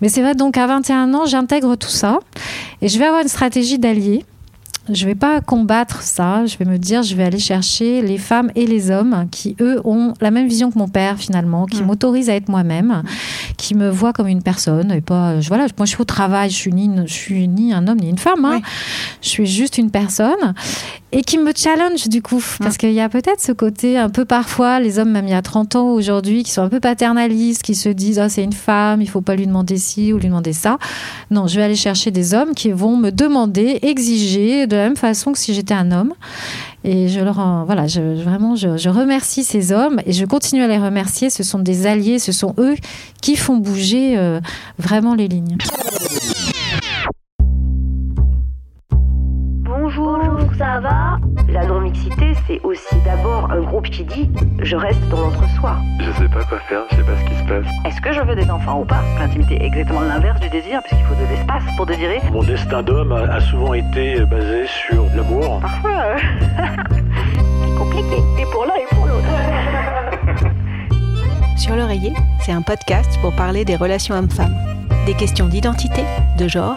Mais c'est vrai, donc à 21 ans, j'intègre tout ça et je vais avoir une stratégie d'allié je vais pas combattre ça. Je vais me dire, je vais aller chercher les femmes et les hommes qui, eux, ont la même vision que mon père, finalement, qui mm. m'autorisent à être moi-même, qui me voient comme une personne. Et pas, je, voilà, moi, je suis au travail, je suis ni, je suis ni un homme ni une femme. Hein. Je suis juste une personne et qui me challenge, du coup. Mm. Parce qu'il y a peut-être ce côté, un peu parfois, les hommes, même il y a 30 ans aujourd'hui, qui sont un peu paternalistes, qui se disent, ah, c'est une femme, il faut pas lui demander ci ou lui demander ça. Non, je vais aller chercher des hommes qui vont me demander, exiger, de la même façon que si j'étais un homme. Et je leur, voilà, je, vraiment, je, remercie ces hommes et je continue à les remercier. Ce sont des alliés, ce sont eux qui font bouger euh, vraiment les lignes. Ça va La non-mixité, c'est aussi d'abord un groupe qui dit je reste dans l'entre-soi. Je sais pas quoi faire, je sais pas ce qui se passe. Est-ce que je veux des enfants ou pas? L'intimité est exactement l'inverse du désir, puisqu'il faut de l'espace pour désirer. Mon destin d'homme a souvent été basé sur l'amour. Parfois, euh, compliqué. Et pour l'un et pour l'autre. Sur l'oreiller, c'est un podcast pour parler des relations hommes-femmes. Des questions d'identité, de genre,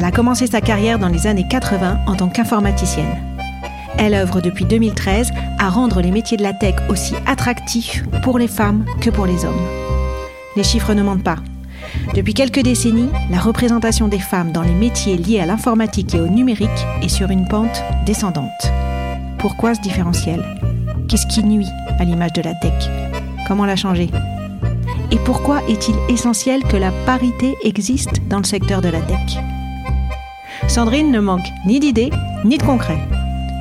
Elle a commencé sa carrière dans les années 80 en tant qu'informaticienne. Elle œuvre depuis 2013 à rendre les métiers de la tech aussi attractifs pour les femmes que pour les hommes. Les chiffres ne mentent pas. Depuis quelques décennies, la représentation des femmes dans les métiers liés à l'informatique et au numérique est sur une pente descendante. Pourquoi ce différentiel? Qu'est-ce qui nuit à l'image de la tech? Comment la changer Et pourquoi est-il essentiel que la parité existe dans le secteur de la tech? Sandrine ne manque ni d'idées ni de concret.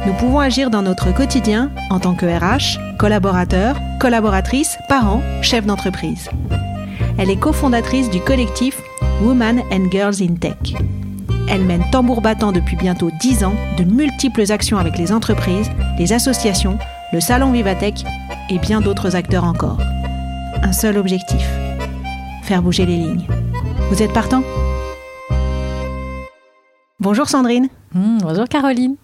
Nous pouvons agir dans notre quotidien en tant que RH, collaborateurs, collaboratrices, parents, chefs d'entreprise. Elle est cofondatrice du collectif Women and Girls in Tech. Elle mène tambour battant depuis bientôt 10 ans de multiples actions avec les entreprises, les associations, le salon Vivatech et bien d'autres acteurs encore. Un seul objectif faire bouger les lignes. Vous êtes partant? Bonjour Sandrine. Mmh, bonjour Caroline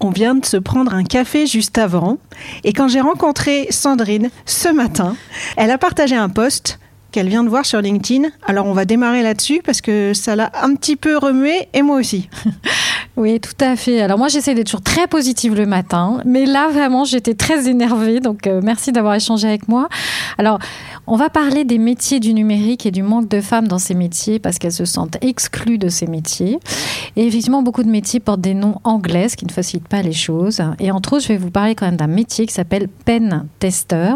on vient de se prendre un café juste avant. Et quand j'ai rencontré Sandrine ce matin, elle a partagé un post qu'elle vient de voir sur LinkedIn. Alors on va démarrer là-dessus parce que ça l'a un petit peu remué et moi aussi. Oui, tout à fait. Alors moi j'essaie d'être toujours très positive le matin, mais là vraiment j'étais très énervée, donc euh, merci d'avoir échangé avec moi. Alors on va parler des métiers du numérique et du manque de femmes dans ces métiers parce qu'elles se sentent exclues de ces métiers. Et effectivement beaucoup de métiers portent des noms anglais, ce qui ne facilite pas les choses. Et entre autres je vais vous parler quand même d'un métier qui s'appelle pen tester.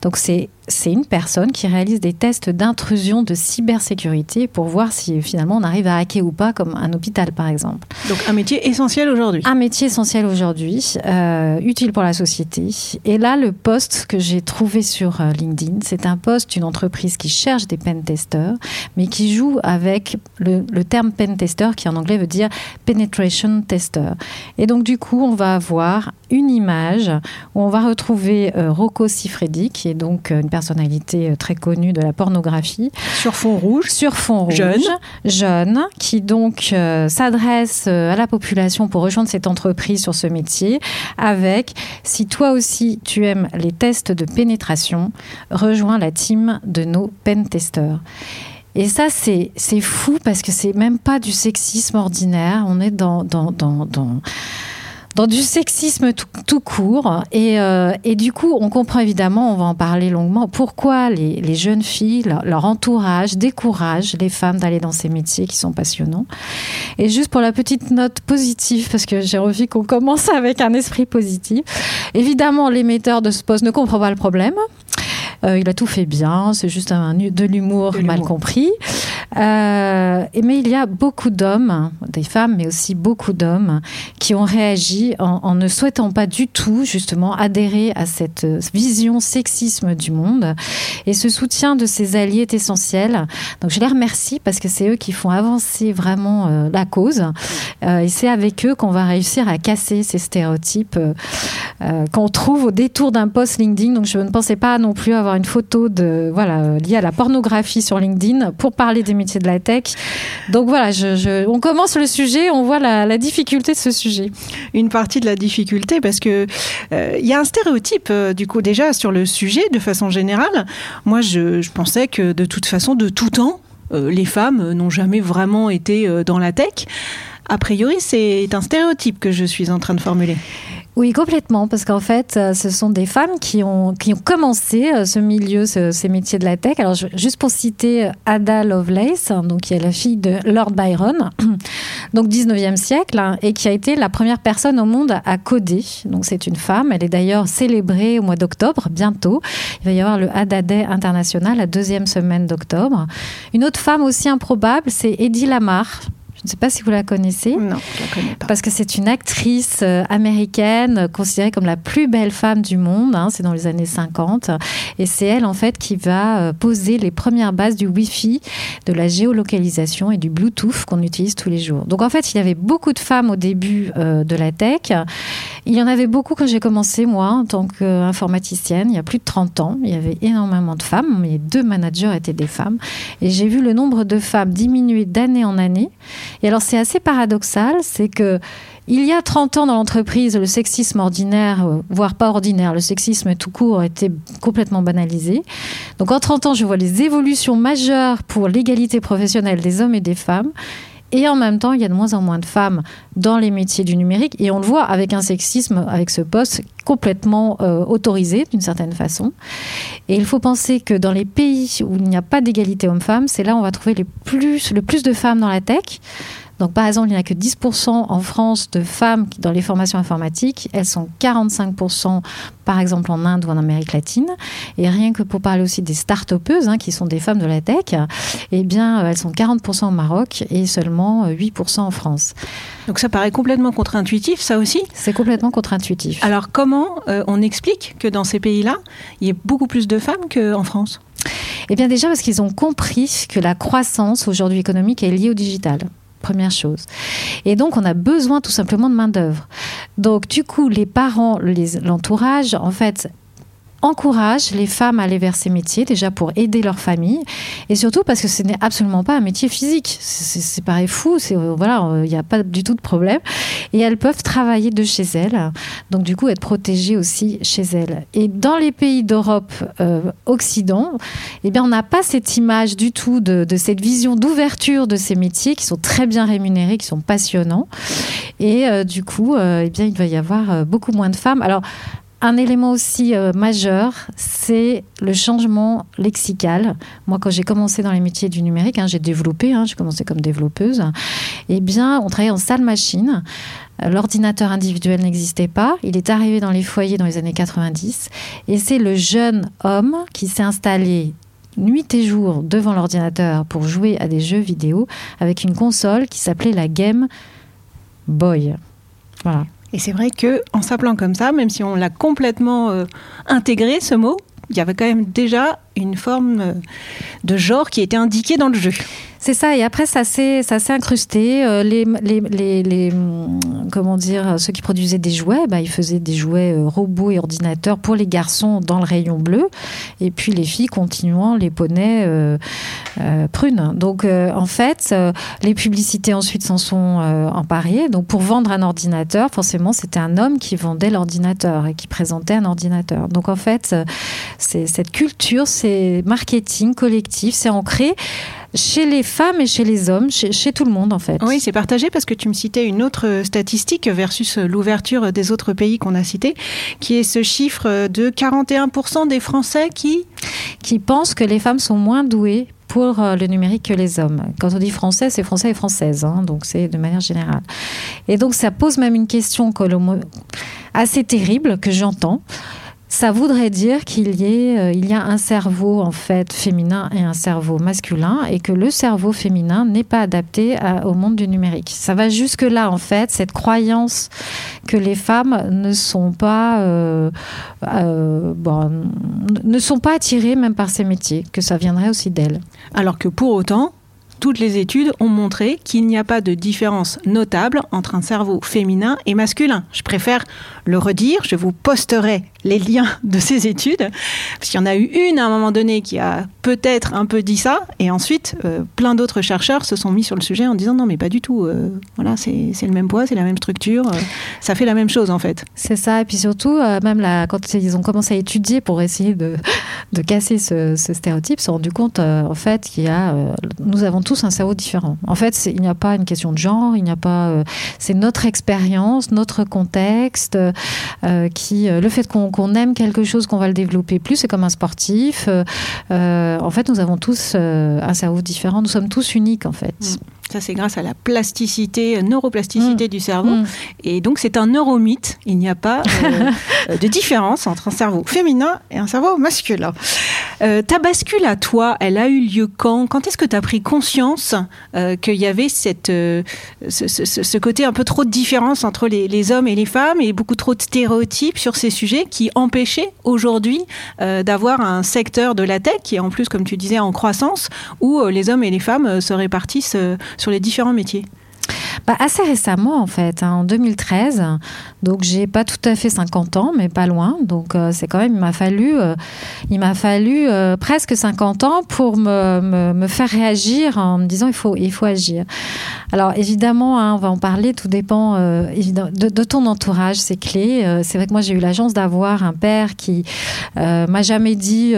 Donc c'est c'est une personne qui réalise des tests d'intrusion de cybersécurité pour voir si finalement on arrive à hacker ou pas, comme un hôpital par exemple. Donc un métier essentiel aujourd'hui. Un métier essentiel aujourd'hui, euh, utile pour la société. Et là, le poste que j'ai trouvé sur euh, LinkedIn, c'est un poste d'une entreprise qui cherche des pen testers, mais qui joue avec le, le terme pen tester qui en anglais veut dire penetration tester. Et donc du coup, on va avoir une image où on va retrouver euh, Rocco Siffredi, qui est donc une personnalité euh, très connue de la pornographie. Sur fond rouge. Sur fond rouge. Jeune. Jeune, qui donc euh, s'adresse à la population pour rejoindre cette entreprise sur ce métier avec si toi aussi tu aimes les tests de pénétration, rejoins la team de nos pen testers. Et ça, c'est fou parce que c'est même pas du sexisme ordinaire. On est dans, dans, dans, dans dans du sexisme tout, court. Et, euh, et, du coup, on comprend évidemment, on va en parler longuement, pourquoi les, les jeunes filles, leur, entourage décourage les femmes d'aller dans ces métiers qui sont passionnants. Et juste pour la petite note positive, parce que j'ai envie qu'on commence avec un esprit positif, évidemment, l'émetteur de ce poste ne comprend pas le problème. Euh, il a tout fait bien, c'est juste un, de l'humour mal compris. Euh, mais il y a beaucoup d'hommes, des femmes, mais aussi beaucoup d'hommes qui ont réagi en, ne souhaitant pas du tout, justement, adhérer à cette vision sexisme du monde. Et ce soutien de ces alliés est essentiel. Donc je les remercie parce que c'est eux qui font avancer vraiment euh, la cause. Euh, et c'est avec eux qu'on va réussir à casser ces stéréotypes euh, qu'on trouve au détour d'un post LinkedIn. Donc je ne pensais pas non plus avoir une photo de voilà liée à la pornographie sur LinkedIn pour parler des de la tech. Donc voilà, on commence le sujet, on voit la, difficulté de ce sujet. Une partie de la difficulté parce que il y a un stéréotype du coup déjà sur le sujet de façon générale. Moi, je, pensais que de toute façon, de tout temps, euh, les femmes n'ont jamais vraiment été euh, dans la tech. A priori, c'est un stéréotype que je suis en train de formuler. Oui, complètement, parce qu'en fait, euh, ce sont des femmes qui ont, qui ont commencé ce milieu, ce, ces métiers de la tech. Alors, juste pour citer Ada Lovelace, hein, donc qui est la fille de Lord Byron, donc 19e siècle, hein, et qui a été la première personne au monde à coder. Donc, c'est une femme. Elle est d'ailleurs célébrée au mois d'octobre, bientôt. Il va y avoir le Ada Day international, la deuxième semaine d'octobre. Une autre femme aussi improbable, c'est Eddie Lamar. Je ne sais pas si vous la connaissez. Non, je la connais pas. Parce que c'est une actrice euh, américaine considérée comme la plus belle femme du monde. Hein, c'est dans les années 50. Et c'est elle, en fait, qui va euh, poser les premières bases du Wi-Fi, de la géolocalisation et du Bluetooth qu'on utilise tous les jours. Donc, en fait, il y avait beaucoup de femmes au début euh, de la tech. Il y en avait beaucoup quand j'ai commencé, moi, en tant qu'informaticienne, il y a plus de 30 ans. Il y avait énormément de femmes. Mes deux managers étaient des femmes. Et j'ai vu le nombre de femmes diminuer d'année en année. Et alors c'est assez paradoxal, c'est que il y a 30 ans dans l'entreprise, le sexisme ordinaire, voire pas ordinaire, le sexisme tout court était complètement banalisé. Donc en 30 ans, je vois les évolutions majeures pour l'égalité professionnelle des hommes et des femmes. Et en même temps, il y a de moins en moins de femmes dans les métiers du numérique. Et on le voit avec un sexisme, avec ce poste complètement euh, autorisé d'une certaine façon. Et il faut penser que dans les pays où il n'y a pas d'égalité homme-femme, c'est là où on va trouver le plus de femmes dans la tech. Donc, par exemple, il n'y a que 10% en France de femmes dans les formations informatiques. Elles sont 45% par exemple en Inde ou en Amérique latine. Et rien que pour parler aussi des start-upeuses, hein, qui sont des femmes de la tech, eh bien, elles sont 40% au Maroc et seulement 8% en France. Donc ça paraît complètement contre-intuitif, ça aussi? C'est complètement contre-intuitif. Alors comment euh, on explique que dans ces pays-là, il y ait beaucoup plus de femmes qu'en France? Eh bien déjà parce qu'ils ont compris que la croissance aujourd'hui économique est liée au digital première chose. Et donc, on a besoin tout simplement de main-d'œuvre. Donc, du coup, les parents, l'entourage, en fait, encourage les femmes à aller vers ces métiers, déjà pour aider leur famille, et surtout parce que ce n'est absolument pas un métier physique. C'est pareil fou, c'est euh, voilà, il n'y a pas du tout de problème. Et elles peuvent travailler de chez elles, donc du coup être protégées aussi chez elles. Et dans les pays d'Europe euh, Occident, eh bien on n'a pas cette image du tout de, cette vision d'ouverture de ces métiers qui sont très bien rémunérés, qui sont passionnants. Et euh, du coup, euh, eh bien il va y avoir euh, beaucoup moins de femmes. Alors un élément aussi euh, majeur, c'est le changement lexical. Moi, quand j'ai commencé dans les métiers du numérique, hein, j'ai développé, hein, j'ai commencé comme développeuse, eh bien, on travaillait en salle machine. L'ordinateur individuel n'existait pas. Il est arrivé dans les foyers dans les années 90. Et c'est le jeune homme qui s'est installé nuit et jour devant l'ordinateur pour jouer à des jeux vidéo avec une console qui s'appelait la Game Boy. Voilà. Et c'est vrai que en s'appelant comme ça, même si on l'a complètement euh, intégré ce mot, il y avait quand même déjà une forme euh, de genre qui était indiquée dans le jeu. C'est ça, et après ça s'est incrusté. Euh, les, les, les, les, comment dire ceux qui produisaient des jouets, bah, ils faisaient des jouets euh, robots et ordinateurs pour les garçons dans le rayon bleu, et puis les filles continuant les poneys euh, prunes. Donc en fait, les publicités ensuite s'en sont emparées. Donc pour vendre un ordinateur, forcément c'était un homme qui vendait l'ordinateur et qui présentait un ordinateur. Donc en fait, c'est cette culture, c'est marketing collectif, c'est ancré chez les femmes et chez les hommes, chez, chez tout le monde en fait. Oui, c'est partagé parce que tu me citais une autre statistique versus l'ouverture des autres pays qu'on a cités, qui est ce chiffre de 41% des Français qui... qui pensent que les femmes sont moins douées pour euh, le numérique que les hommes. Quand on dit français, c'est français et française, hein, donc c'est de manière générale. Et donc ça pose même une question assez terrible que j'entends. Ça voudrait dire qu'il euh, y a un cerveau en fait féminin et un cerveau masculin et que le cerveau féminin n'est pas adapté au monde du numérique. Ça va jusque là en fait cette croyance que les femmes ne sont pas euh, euh, ne sont pas attirées même par ces métiers, que ça viendrait aussi d'elles. Alors que pour autant, toutes les études ont montré qu'il n'y a pas de différence notable entre un cerveau féminin et masculin. Je préfère le redire, je vous posterai les liens de ces études, parce qu'il y en a eu une à un moment donné qui a peut-être un peu dit ça, et ensuite euh, plein d'autres chercheurs se sont mis sur le sujet en disant non mais pas du tout, euh, voilà c'est le même poids, c'est la même structure, euh, ça fait la même chose en fait. C'est ça, et puis surtout, même quand ils ont commencé à étudier pour essayer de, casser ce, ce stéréotype, se sont rendus compte en fait qu'il y a, nous avons tous un cerveau différent. En fait, il n'y a pas une question de genre, il n'y a pas, euh, c'est notre expérience, notre contexte, euh, qui, euh, le fait qu'on aime quelque chose, qu'on va le développer plus, c'est comme un sportif. en fait, nous avons tous un cerveau différent, nous sommes tous uniques en fait. Ça c'est grâce à la plasticité, euh, neuroplasticité du cerveau. Mm. Et donc c'est un neuromythe. Il n'y a pas euh, de différence entre un cerveau féminin et un cerveau masculin. Euh, ta bascule à toi, elle a eu lieu quand? Quand est-ce que tu as pris conscience euh, qu'il y avait cette, euh, ce, ce- ce- ce côté un peu trop de différence entre les, les hommes et les femmes et beaucoup trop de stéréotypes sur ces sujets qui empêchaient aujourd'hui euh, d'avoir un secteur de la tech qui est en plus, comme tu disais, en croissance où euh, les hommes et les femmes euh, se répartissent euh, sur les différents métiers Bah, assez récemment, en fait, hein, en 2013. Donc, j'ai pas tout à fait 50 ans, mais pas loin. Donc, euh, c'est quand même, il m'a fallu, euh, il m'a fallu euh, presque 50 ans pour me, me, faire réagir en me disant il faut, il faut agir. Alors, évidemment, hein, on va en parler. Tout dépend de, de ton entourage, c'est clé. C'est vrai que moi, j'ai eu la chance d'avoir un père qui m'a jamais dit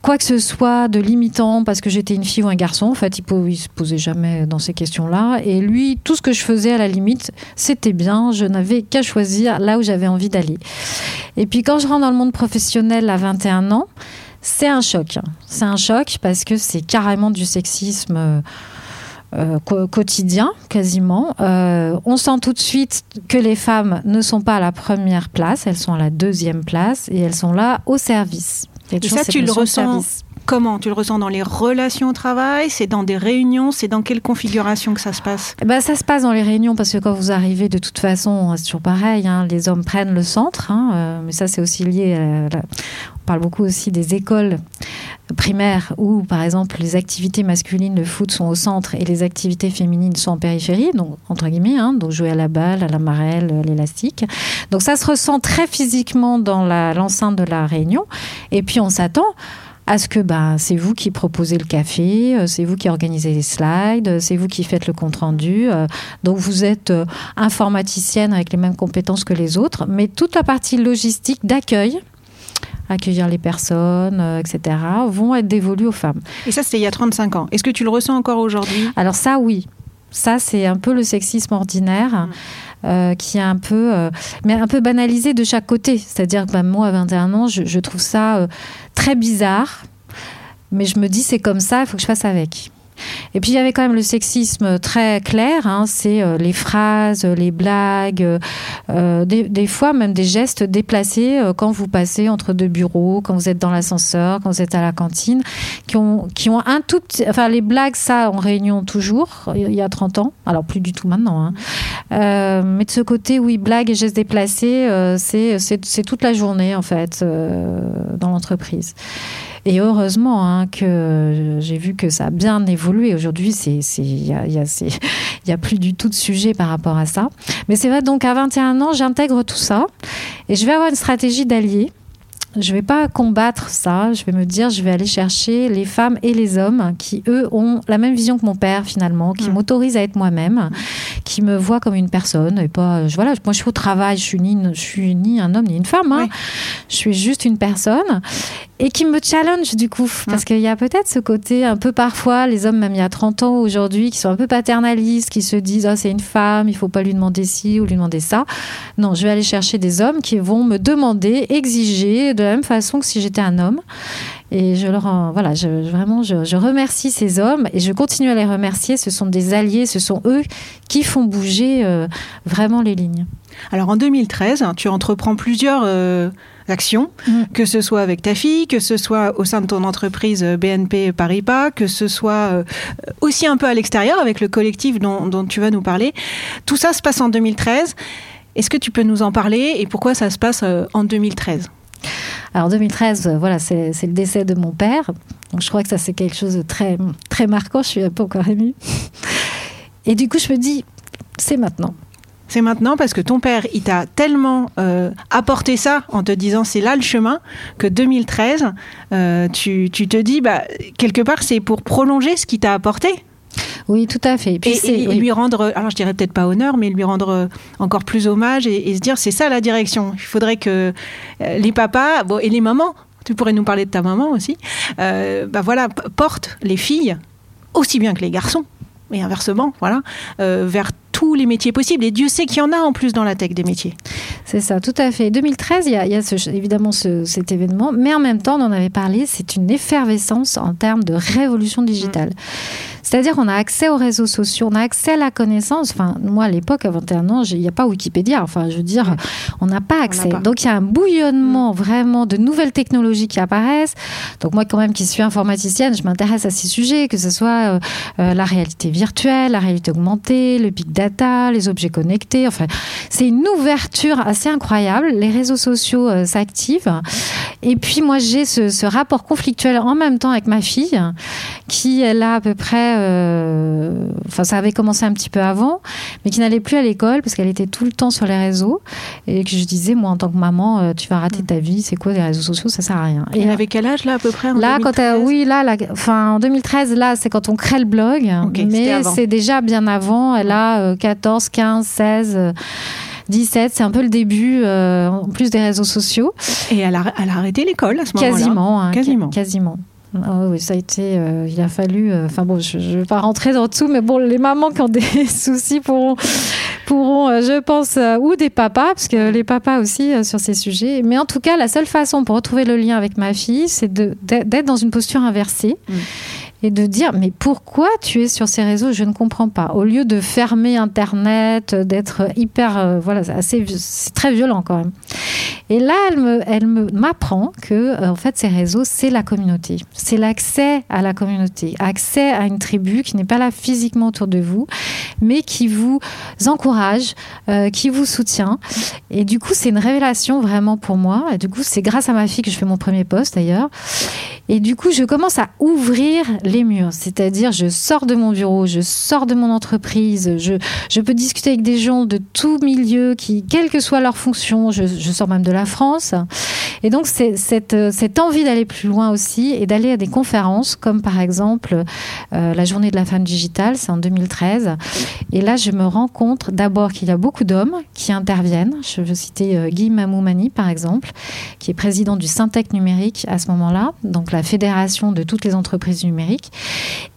quoi que ce soit de limitant parce que j'étais une fille ou un garçon. En fait, il, il se posait jamais dans ces questions-là. Et lui, tout ce que je faisais à la limite, c'était bien. Je n'avais qu'à choisir là où j'avais envie d'aller. Et puis quand je rentre dans le monde professionnel à 21 ans, c'est un choc. C'est un choc parce que c'est carrément du sexisme. euh, euh, quotidien quasiment. Euh, on sent tout de suite que les femmes ne sont pas à la première place, elles sont à la deuxième place et elles sont là au service. Et ça, tu le ressens service. Comment Tu le ressens dans les relations au travail? C'est dans des réunions? C'est dans quelle configuration que ça se passe? Eh ben, ça se passe dans les réunions parce que quand vous arrivez, de toute façon, c'est toujours pareil. hein, les hommes prennent le centre, hein, euh, mais ça, c'est aussi lié. À On parle beaucoup aussi des écoles primaires où, par exemple, les activités masculines, le foot, sont au centre et les activités féminines sont en périphérie, donc entre guillemets, hein, donc jouer à la balle, à la marelle, à l'élastique. Donc ça se ressent très physiquement dans l'enceinte de la réunion. Et puis on s'attend à ce que ben, c'est vous qui proposez le café, euh, c'est vous qui organisez les slides, euh, c'est vous qui faites le compte-rendu. euh, Donc vous êtes informaticienne avec les mêmes compétences que les autres, mais toute la partie logistique d'accueil, accueillir les personnes, euh, etc., vont être dévolues aux femmes. Et ça, c'était il y a 35 ans. Est-ce que tu le ressens encore aujourd'hui? Alors ça, oui. Ça, c'est un peu le sexisme ordinaire. euh, qui est un peu, euh, mais un peu banalisé de chaque côté. C'est-à-dire que bah, moi, à 21 ans, je, je trouve ça euh, très bizarre, mais je me dis c'est comme ça, il faut que je fasse avec. Et puis il y avait quand même le sexisme très clair, hein, c'est euh, les phrases, les blagues, euh, des, fois même des gestes déplacés euh, quand vous passez entre deux bureaux, quand vous êtes dans l'ascenseur, quand vous êtes à la cantine, qui ont, qui ont un tout petit... Enfin les blagues, ça en réunion toujours, il y a 30 ans, alors plus du tout maintenant. hein. Euh, mais de ce côté, oui, blagues et gestes déplacés, euh, c'est toute la journée en fait euh, dans l'entreprise. Et heureusement hein, que j'ai vu que ça a bien évolué. Aujourd'hui, il y a, y a- y a plus du tout de sujet par rapport à ça. Mais c'est vrai, donc à 21 ans, j'intègre tout ça et je vais avoir une stratégie d'allié. Je vais pas combattre ça. Je vais me dire, je vais aller chercher les femmes et les hommes qui, eux, ont la même vision que mon père finalement, qui Mm. m'autorisent à être moi-même, qui me voient comme une personne et pas. je- Voilà, moi je suis au travail, je suis ni, je suis ni un homme ni une femme. hein. Oui. Je suis juste une personne et qui me challenge du coup, parce qu'il y a peut-être ce côté un peu parfois les hommes même il y a 30 ans aujourd'hui qui sont un peu paternalistes, qui se disent ah c'est une femme, il faut pas lui demander ci ou lui demander ça. Non, je vais aller chercher des hommes qui vont me demander, exiger de la même façon que si j'étais un homme. Et je leur en- voilà, je, vraiment je, je remercie ces hommes et je continue à les remercier. Ce sont des alliés, ce sont eux qui font bouger euh, vraiment les lignes. Alors en 2013, tu entreprends plusieurs euh, actions, Mm. que ce soit avec ta fille, que ce soit au sein de ton entreprise euh, BNP Paribas, que ce soit euh, aussi un peu à l'extérieur avec le collectif dont, dont tu vas nous parler. Tout ça se passe en 2013. Est-ce que tu peux nous en parler et pourquoi ça se passe en 2013 Alors 2013, euh, voilà, c'est le décès de mon père. Je crois que ça c'est quelque chose de très très marquant. Je suis un peu encore émue. Et du coup, je me dis, c'est maintenant. C'est maintenant parce que ton père, il t'a tellement euh, apporté ça en te disant c'est là le chemin que 2013, euh, tu, tu te dis bah, quelque part c'est pour prolonger ce qu'il t'a apporté Oui, tout à fait. Et puis et, c'est et oui. lui rendre, alors je dirais peut-être pas honneur, mais lui rendre euh, encore plus hommage et, et se dire c'est ça la direction. Il faudrait que euh, les papas bon, et les mamans, tu pourrais nous parler de ta maman aussi, euh, bah voilà, portent les filles aussi bien que les garçons et inversement, voilà, euh, vers tous les métiers possibles. Et Dieu sait qu'il y en a en plus dans la tech des métiers. C'est ça, tout à fait. 2013, il y a, il y a ce- évidemment ce- cet événement, mais en même temps, on en avait parlé, c'est une effervescence en termes de révolution digitale. C'est-à-dire qu'on a accès aux réseaux sociaux, on a accès à la connaissance. Enfin, moi, à l'époque, à 21 ans, il n'y a pas Wikipédia. Enfin, je veux dire, on n'a pas accès. pas. Donc, il y a un bouillonnement vraiment de nouvelles technologies qui apparaissent. Donc, moi, quand même, qui suis informaticienne, je m'intéresse à ces sujets, que ce soit euh, euh, la réalité virtuelle, la réalité augmentée, le big data, les objets connectés. Enfin, c'est une ouverture assez incroyable. Les réseaux sociaux euh, s'activent. Et puis moi, j'ai ce, ce rapport conflictuel en même temps avec ma fille, qui elle a à peu près, euh, enfin ça avait commencé un petit peu avant, mais qui n'allait plus à l'école parce qu'elle était tout le temps sur les réseaux et que je disais moi en tant que maman, euh, tu vas rater ta vie, c'est quoi les réseaux sociaux, ça sert à rien. Et avait quel âge là à peu près en Là, quand elle- 2013? oui, là, là, enfin, en 2013, là, c'est quand on crée le blog, mais c'est déjà bien avant. Elle a 14, 15, 16. euh, 17, c'est un peu le début, euh, en plus des réseaux sociaux. Et elle a, elle a arrêté l'école à ce moment-là? Quasiment, hein, Quasiment. quasiment. Ah oui, ça a été. euh, il a fallu. euh, Enfin bon, je ne vais pas rentrer dans tout, mais bon, les mamans qui ont des soucis pourront, pourront euh, je pense, ou des papas, parce que les papas aussi sur ces sujets. Mais en tout cas, la seule façon pour retrouver le lien avec ma fille, c'est d'être dans une posture inversée. Mm. Et de dire, mais pourquoi tu es sur ces réseaux Je ne comprends pas. Au lieu de fermer Internet, d'être hyper. euh, voilà, assez, c'est très violent quand même. Et là, elle me, elle m'apprend que euh, en fait, ces réseaux, c'est la communauté, c'est l'accès à la communauté, accès à une tribu qui n'est pas là physiquement autour de vous, mais qui vous encourage, euh, qui vous soutient. Et du coup, c'est une révélation vraiment pour moi. Et du coup, c'est grâce à ma fille que je fais mon premier poste d'ailleurs. Et du coup, je commence à ouvrir murs, c'est-à-dire je sors de mon bureau, je sors de mon entreprise, je, peux discuter avec des gens de tout milieu, qui, quelle que soit leur fonction, je, sors même de la France. Et donc, c'est cette, euh, cette envie d'aller plus loin aussi et d'aller à des conférences, comme par exemple euh, la journée de la femme digitale, c'est en 2013. Et là, je me rends compte d'abord qu'il y a beaucoup d'hommes qui interviennent. Je veux citer euh, Guy Mamoumani, par exemple, qui est président du Syntec numérique à ce moment-là, donc la fédération de toutes les entreprises numériques,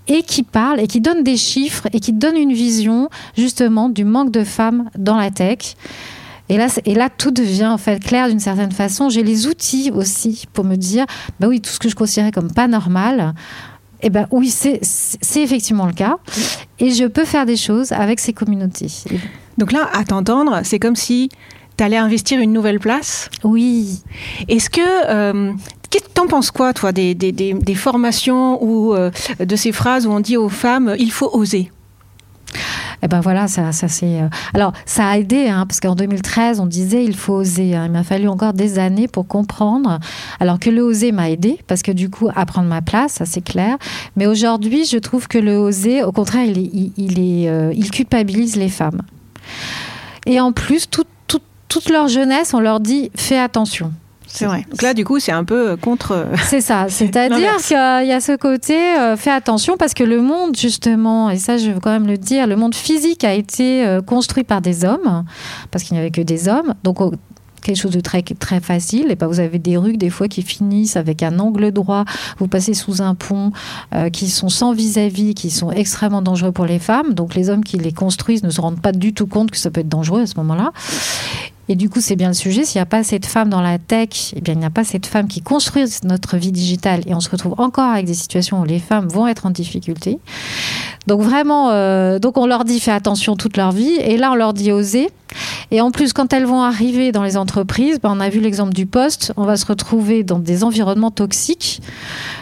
et qui parle et qui donne des chiffres et qui donne une vision justement du manque de femmes dans la tech. Et là, c'est- et là, tout devient en fait clair d'une certaine façon. J'ai les outils aussi pour me dire, bah oui, tout ce que je considérais comme pas normal, eh ben oui, c'est effectivement le cas. Et je peux faire des choses avec ces communautés. Donc là, à t'entendre, c'est comme si tu allais investir une nouvelle place. oui. Est-ce que. euh, T'en penses quoi, toi, des, formations ou euh, de ces phrases où on dit aux femmes il faut oser? Eh ben voilà, ça, c'est. euh, Alors, ça a aidé, hein, parce qu'en 2013, on disait il faut oser. hein. Il m'a fallu encore des années pour comprendre. Alors que le oser m'a aidé, parce que du coup, à prendre ma place, ça c'est clair. Mais aujourd'hui, je trouve que le oser, au contraire, il, euh, il culpabilise les femmes. Et en plus, tout- tout- toute leur jeunesse, on leur dit fais attention. C'est vrai. Donc là, du coup, c'est un peu euh, contre. euh, C'est ça, c'est-à-dire qu'il y a ce côté, euh, fais attention parce que le monde, justement, et ça je veux quand même le dire, le monde physique a été euh, construit par des hommes, parce qu'il n'y avait que des hommes, donc quelque chose de très, très facile. Et ben, vous avez des rues des fois qui finissent avec un angle droit, vous passez sous un pont, euh, qui sont sans vis-à-vis, qui sont extrêmement dangereux pour les femmes. Donc les hommes qui les construisent ne se rendent pas du tout compte que ça peut être dangereux à ce moment-là. Et du coup, c'est bien le sujet. S'il n'y a pas assez de femmes dans la tech, eh bien, il n'y a pas assez de femmes qui construisent notre vie digitale. Et on se retrouve encore avec des situations où les femmes vont être en difficulté. Donc vraiment, euh, donc on leur dit fais attention toute leur vie, et là on leur dit oser. Et en plus, quand elles vont arriver dans les entreprises, ben, on a vu l'exemple du poste, on va se retrouver dans des environnements toxiques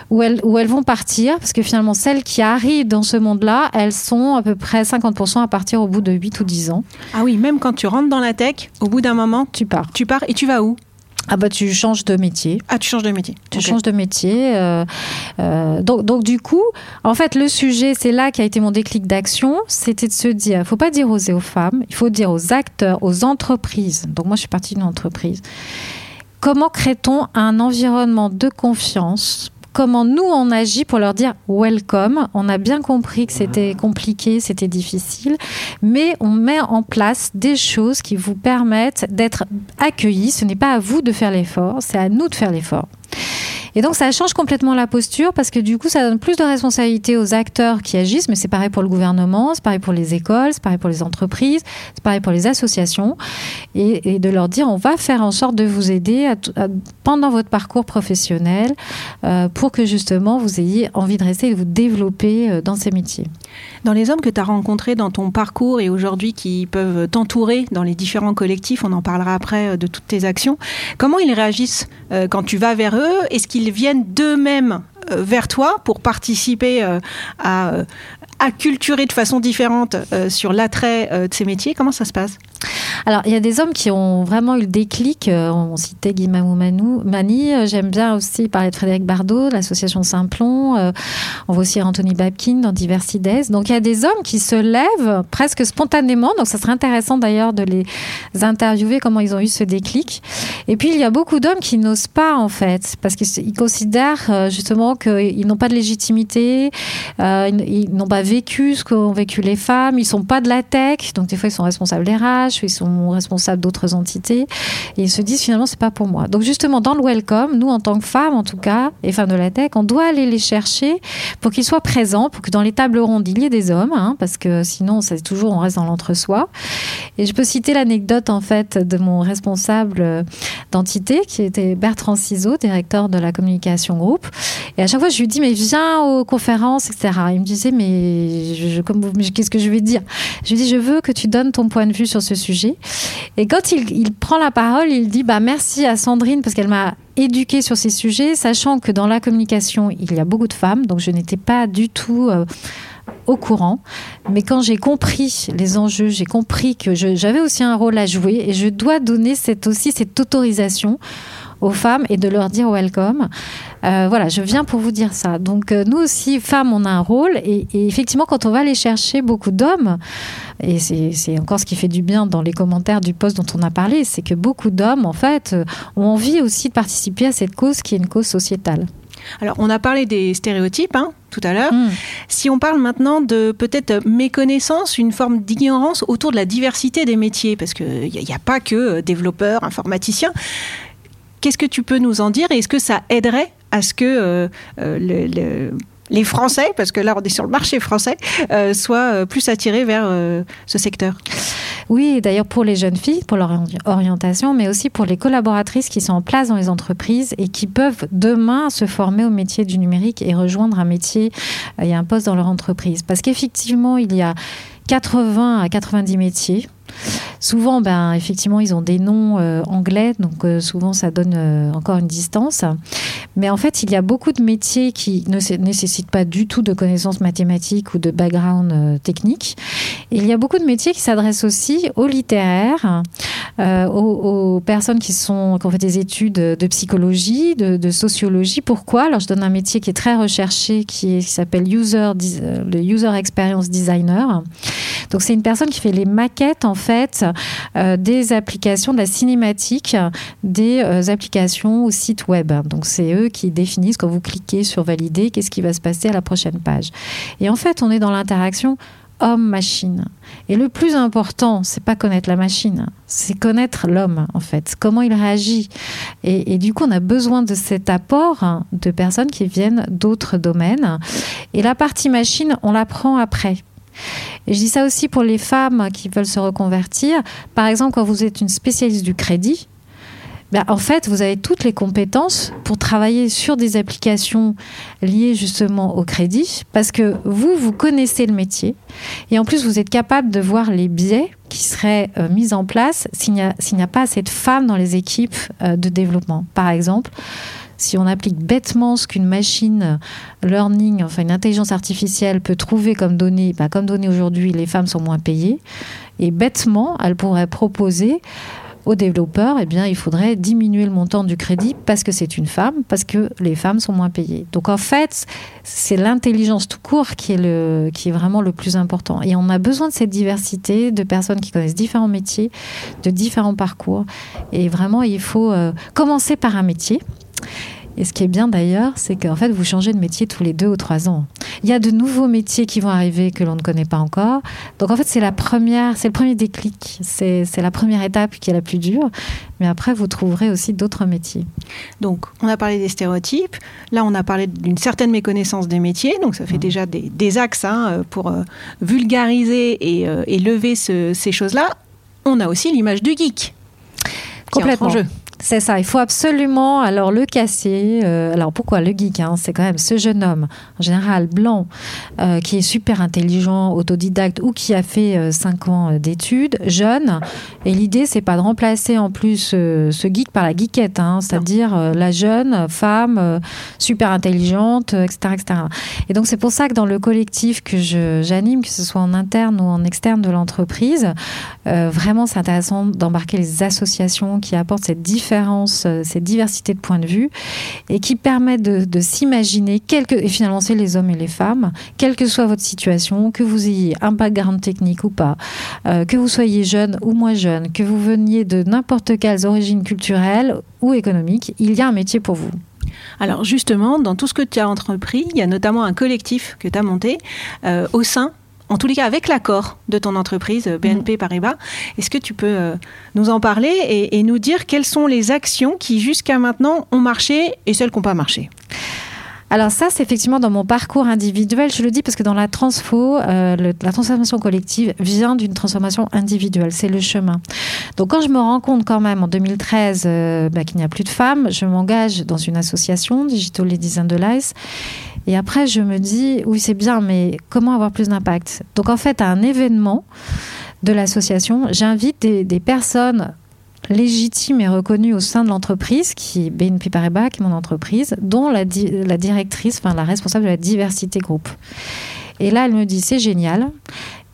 où elles, où elles vont partir, parce que finalement, celles qui arrivent dans ce monde-là, elles sont à peu près 50% à partir au bout de 8 ou 10 ans. Ah oui, même quand tu rentres dans la tech, au bout d'un moment, Tu pars. tu pars et tu vas où? Ah bah tu changes de métier. Ah, tu changes de métier. Tu changes de métier. euh, euh, donc, donc du coup, en fait, le sujet, c'est là qui a été mon déclic d'action, c'était de se dire, il faut pas dire aux femmes, il faut dire aux acteurs, aux entreprises. Donc moi, je suis partie d'une entreprise. Comment crée-t-on un environnement de confiance Comment nous on agit pour leur dire welcome On a bien compris que c'était compliqué, c'était difficile, mais on met en place des choses qui vous permettent d'être accueillis. Ce n'est pas à vous de faire l'effort, c'est à nous de faire l'effort. Et donc ça change complètement la posture parce que du coup ça donne plus de responsabilité aux acteurs qui agissent, mais c'est pareil pour le gouvernement, c'est pareil pour les écoles, c'est pareil pour les entreprises, c'est pareil pour les associations, et, et de leur dire on va faire en sorte de vous aider à à- pendant votre parcours professionnel euh, pour que justement vous ayez envie de rester et de vous développer euh, dans ces métiers. Dans les hommes que tu as rencontrés dans ton parcours et aujourd'hui qui peuvent t'entourer dans les différents collectifs, on en parlera après euh, de toutes tes actions, comment ils réagissent euh, quand tu vas vers eux? Est-ce qu'ils viennent d'eux-mêmes euh, vers toi pour participer à acculturer de façon différente sur l'attrait de ces métiers? Comment ça se passe? Alors, il y a des hommes qui ont vraiment eu le déclic. Euh, On citait Manou- Mani. Euh, J'aime bien aussi parler de Frédéric Bardot, de l'association Simplon. Euh, On voit aussi Anthony Babkin dans Diversides. Donc, il y a des hommes qui se lèvent presque spontanément. Donc, ça serait intéressant d'ailleurs de les interviewer, comment ils ont eu ce déclic. Et puis, il y a beaucoup d'hommes qui n'osent pas, en fait, parce qu'ils ils considèrent justement qu'ils n'ont pas de légitimité, ils, n'ont pas vécu ce qu'ont vécu les femmes, ils sont pas de la tech, donc des fois ils sont responsables des RH, ils sont responsables d'autres entités, et ils se disent finalement c'est pas pour moi. Donc justement dans le welcome, nous en tant que femmes en tout cas, et femmes de la tech, on doit aller les chercher pour qu'ils soient présents, pour que dans les tables rondes il y ait des hommes, hein, parce que sinon c'est toujours on reste dans l'entre-soi. Et je peux citer l'anecdote en fait de mon responsable euh, d'entité qui était Bertrand Ciseaux, directeur de la communication groupe. Et à chaque fois, je lui dis, mais viens aux conférences, etc. Il me disait, mais qu'est-ce que je vais dire? Je lui dis, je veux que tu donnes ton point de vue sur ce sujet. Et quand il, prend la parole, il dit, bah, merci à Sandrine parce qu'elle m'a éduquée sur ces sujets, sachant que dans la communication, il y a beaucoup de femmes, donc je n'étais pas du tout... euh, au courant, mais quand j'ai compris les enjeux, j'ai compris que j'avais aussi un rôle à jouer et je dois donner cette, aussi cette autorisation aux femmes et de leur dire welcome. Euh, voilà, je viens pour vous dire ça. Donc euh, nous aussi, femmes, on a un rôle et, et effectivement, quand on va aller chercher beaucoup d'hommes, et c'est encore ce qui fait du bien dans les commentaires du post dont on a parlé, c'est que beaucoup d'hommes, en fait, euh, ont envie aussi de participer à cette cause qui est une cause sociétale. Alors, on a parlé des stéréotypes hein, tout à l'heure. Mm. Si on parle maintenant de peut-être méconnaissance, une forme d'ignorance autour de la diversité des métiers, parce qu'il n'y a, pas que développeurs, informaticiens, qu'est-ce que tu peux nous en dire et est-ce que ça aiderait à ce que euh, euh, le- le- les Français, parce que là on est sur le marché français, euh, soient plus attirés vers ce secteur? Oui, d'ailleurs pour les jeunes filles, pour leur ori- orientation, mais aussi pour les collaboratrices qui sont en place dans les entreprises et qui peuvent demain se former au métier du numérique et rejoindre un métier et un poste dans leur entreprise. Parce qu'effectivement, il y a 80 à 90 métiers. Souvent, ben, effectivement, ils ont des noms euh, anglais, donc euh, souvent ça donne euh, encore une distance. Mais en fait, il y a beaucoup de métiers qui ne nécessitent pas du tout de connaissances mathématiques ou de background technique. Il y a beaucoup de métiers qui s'adressent aussi aux littéraires, aux, personnes qui, sont, ont fait des études de psychologie, de, sociologie. Pourquoi? Alors, je donne un métier qui est très recherché, qui, s'appelle user, le User Experience Designer. Donc, c'est une personne qui fait les maquettes, en euh, des applications, de la cinématique, des euh, applications au site web. Donc, c'est eux qui définissent, quand vous cliquez sur valider, qu'est-ce qui va se passer à la prochaine page. Et en fait, on est dans l'interaction homme-machine. Et le plus important, c'est pas connaître la machine, c'est connaître l'homme, en fait, comment il réagit. Et, et du coup, on a besoin de cet apport de personnes qui viennent d'autres domaines. Et la partie machine, on la prend après. Et je dis ça aussi pour les femmes qui veulent se reconvertir. Par exemple, quand vous êtes une spécialiste du crédit, ben, en fait, vous avez toutes les compétences pour travailler sur des applications liées justement au crédit, parce que vous, vous connaissez le métier, et en plus, vous êtes capable de voir les biais qui seraient euh, mis en place s'il n'y a, pas assez de femmes dans les équipes euh, de développement. Par exemple, si on applique bêtement ce qu'une machine learning, enfin une intelligence artificielle peut trouver comme données, ben, comme données aujourd'hui, les femmes sont moins payées, et bêtement, elle pourrait proposer aux développeurs, eh bien, il faudrait diminuer le montant du crédit parce que c'est une femme, parce que les femmes sont moins payées. Donc en fait, c'est l'intelligence tout court qui est, le, qui est vraiment le plus important. Et on a besoin de cette diversité de personnes qui connaissent différents métiers, de différents parcours. Et vraiment, il faut euh, commencer par un métier. Et ce qui est bien d'ailleurs, c'est qu'en fait, vous changez de métier tous les deux ou trois ans. Il y a de nouveaux métiers qui vont arriver que l'on ne connaît pas encore. Donc en fait, c'est la première, c'est le premier déclic. C'est la première étape qui est la plus dure. Mais après, vous trouverez aussi d'autres métiers. Donc, on a parlé des stéréotypes. Là, on a parlé d'une certaine méconnaissance des métiers. Donc, ça fait déjà des, axes hein, pour euh, vulgariser et, euh, lever ces choses-là. On a aussi l'image du geek. Complètement. en jeu. C'est ça, il faut absolument alors le casser. Euh, alors pourquoi le geek hein, C'est quand même ce jeune homme, en général blanc, euh, qui est super intelligent, autodidacte ou qui a fait 5 euh, ans d'études, jeune. Et l'idée, c'est pas de remplacer en plus ce geek par la geekette, hein, c'est-à-dire la jeune femme super intelligente, etc., etc. Et donc c'est pour ça que dans le collectif que j'anime, que ce soit en interne ou en externe de l'entreprise, vraiment c'est intéressant d'embarquer les associations qui apportent cette différence euh, cette diversité de points de vue, et qui permet de, s'imaginer, et finalement c'est les hommes et les femmes, quelle que soit votre situation, que vous ayez un background technique ou pas, euh, que vous soyez jeune ou moins jeune, que vous veniez de n'importe quelles origines culturelles ou économiques, il y a un métier pour vous. Alors justement, dans tout ce que tu as entrepris, il y a notamment un collectif que tu as monté euh, au sein en tous les cas avec l'accord de ton entreprise euh, BNP mm. Paribas. Est-ce que tu peux euh, nous en parler et, nous dire quelles sont les actions qui jusqu'à maintenant ont marché et celles qui n'ont pas marché? Alors ça, c'est effectivement dans mon parcours individuel. Je le dis parce que dans la transfo, euh, la transformation collective vient d'une transformation individuelle. C'est le chemin. Donc quand je me rends compte quand même en 2013 bah, qu'il n'y a plus de femmes, je m'engage dans une association, Digital Ladies and the Lies. Et après, je me dis, oui, c'est bien, mais comment avoir plus d'impact? Donc, en fait, à un événement de l'association, j'invite des, personnes légitimes et reconnues au sein de l'entreprise, qui est BNP Paribas, qui est mon entreprise, dont la, la directrice, enfin la responsable de la diversité groupe. Et là, elle me dit, c'est génial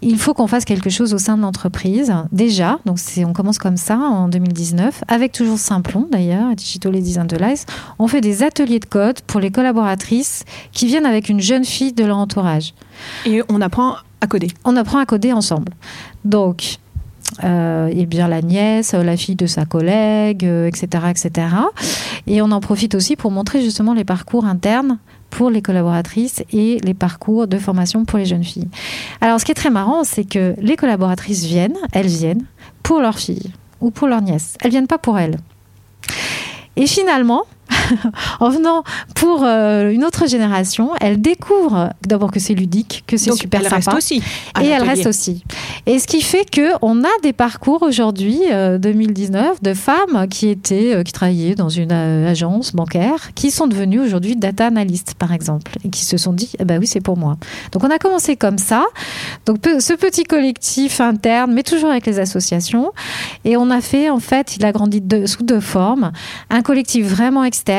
il faut qu'on fasse quelque chose au sein de l'entreprise. Déjà, donc on commence comme ça en 2019, avec toujours Simplon d'ailleurs, Digital Ladies and the Lies. On fait des ateliers de code pour les collaboratrices qui viennent avec une jeune fille de leur entourage. Et on apprend à coder. On apprend à coder ensemble. Donc, euh, et bien la nièce, la fille de sa collègue, etc., euh, etc. Et on en profite aussi pour montrer justement les parcours internes pour les collaboratrices et les parcours de formation pour les jeunes filles. Alors, ce qui est très marrant, c'est que les collaboratrices viennent, elles viennent pour leur fille ou pour leur nièce. Elles viennent pas pour elles. Et finalement, en venant pour euh, une autre génération, elle découvre d'abord que c'est ludique, que c'est super elle sympa. Reste aussi et elle reste aussi. Et ce qui fait que on a des parcours aujourd'hui, 2019, euh, de femmes qui étaient, euh, qui travaillaient dans une agence bancaire, qui sont devenues aujourd'hui data analystes, par exemple, et qui se sont dit, bah oui, c'est pour moi. Donc on a commencé comme ça. Donc ce petit collectif interne, mais toujours avec les associations, et on a fait en fait, il a grandi sous deux formes, un collectif vraiment externe,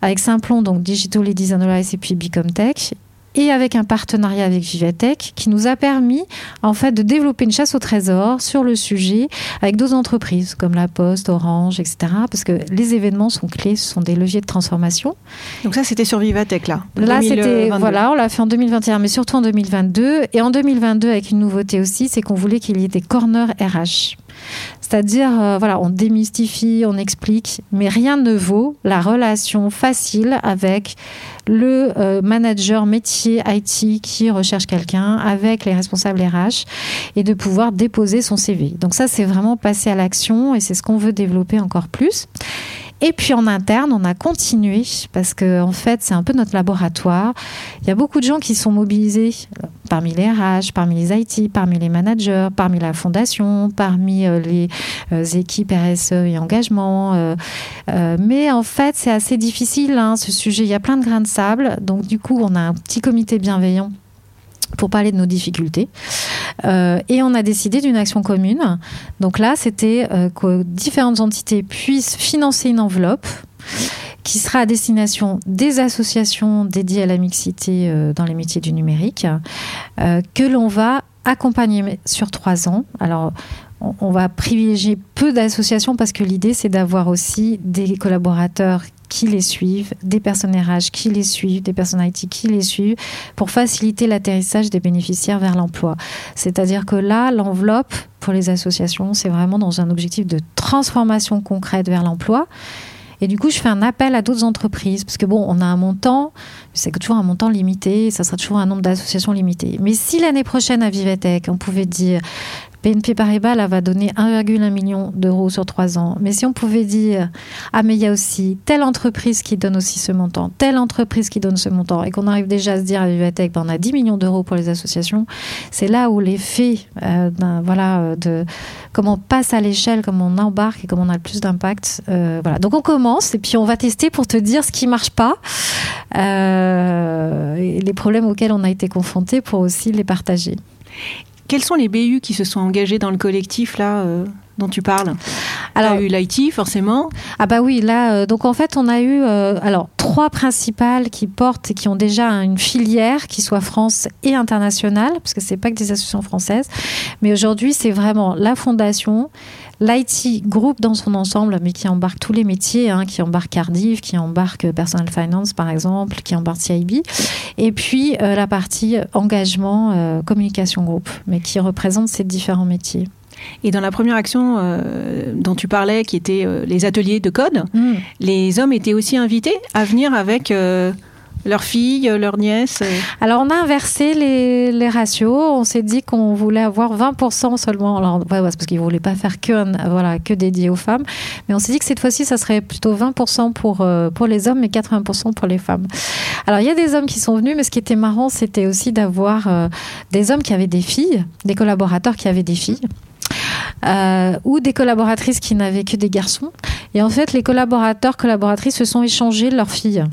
avec Simplon, donc Digital Ladies Analyze et puis Bicomtech, et avec un partenariat avec Vivatech qui nous a permis en fait de développer une chasse au trésor sur le sujet avec d'autres entreprises comme La Poste, Orange, etc. Parce que les événements sont clés, ce sont des leviers de transformation. Donc ça c'était sur Vivatech là. Là c'était voilà, on l'a fait en 2021 mais surtout en 2022 et en 2022 avec une nouveauté aussi, c'est qu'on voulait qu'il y ait des corners RH. C'est-à-dire, euh, on démystifie, on explique, mais rien ne vaut la relation facile avec le euh, manager métier IT qui recherche quelqu'un, avec les responsables RH, et de pouvoir déposer son CV. Donc ça, c'est vraiment passer à l'action, et c'est ce qu'on veut développer encore plus. Et puis en interne, on a continué parce que en fait, c'est un peu notre laboratoire. Il y a beaucoup de gens qui sont mobilisés parmi les RH, parmi les IT, parmi les managers, parmi la fondation, parmi euh, les euh, équipes RSE et engagement. Euh, mais en fait, c'est assez difficile hein, ce sujet. Il y a plein de grains de sable. Donc du coup, on a un petit comité bienveillant pour parler de nos difficultés. Euh, et on a décidé d'une action commune. Donc là, c'était euh, que différentes entités puissent financer une enveloppe qui sera à destination des associations dédiées à la mixité euh, dans les métiers du numérique, que l'on va accompagner sur trois ans. Alors, on va privilégier peu d'associations parce que l'idée, c'est d'avoir aussi des collaborateurs qui les suivent, des personnes RH qui les suivent, des personnes IT qui les suivent, pour faciliter l'atterrissage des bénéficiaires vers l'emploi. C'est-à-dire que là, l'enveloppe pour les associations, c'est vraiment dans un objectif de transformation concrète vers l'emploi. Et du coup, je fais un appel à d'autres entreprises, parce que bon, on a un montant, c'est toujours un montant limité, ça sera toujours un nombre d'associations limité. Mais si l'année prochaine à Vivetech, on pouvait dire BNP Paribas là, va donner 1,1 million d'euros sur trois ans. Mais si on pouvait dire, ah mais il y a aussi telle entreprise qui donne aussi ce montant, telle entreprise qui donne ce montant, et qu'on arrive déjà à se dire à Vivatech, ben, on a 10 millions d'euros pour les associations, c'est là où l'effet euh, voilà, euh, de comment on passe à l'échelle, comment on embarque et comment on a le plus d'impact. euh, voilà. Donc on commence et puis on va tester pour te dire ce qui marche pas, euh, les problèmes auxquels on a été confrontés pour aussi les partager. Quels sont les BU qui se sont engagés dans le collectif là euh, dont tu parles? Alors, Alors, eu l'IT forcément. Ah bah oui, là, euh, donc en fait, on a eu euh, alors trois principales qui portent et qui ont déjà une filière qui soit France et internationale, parce que c'est pas que des associations françaises, mais aujourd'hui, c'est vraiment la fondation, l'IT groupe dans son ensemble, mais qui embarque tous les métiers, hein, qui embarque Cardiff, qui embarque Personal Finance par exemple, qui embarque CIB, et puis euh, la partie engagement, euh, communication groupe, mais qui représente ces différents métiers. Et dans la première action euh, dont tu parlais, qui était euh, les ateliers de code, Mm. les hommes étaient aussi invités à venir avec euh, leurs filles, leurs nièces. euh. Alors, on a inversé les, ratios. On s'est dit qu'on voulait avoir 20% seulement. Alors, parce qu'ils ne voulaient pas faire que, voilà, que dédié aux femmes. Mais on s'est dit que cette fois-ci, ça serait plutôt 20% pour, euh, pour les hommes et 80% pour les femmes. Alors, il y a des hommes qui sont venus, mais ce qui était marrant, c'était aussi d'avoir euh, des hommes qui avaient des filles, des collaborateurs qui avaient des filles. euh, ou des collaboratrices qui n'avaient que des garçons. Et en fait, les collaborateurs, collaboratrices se sont échangés leurs filles.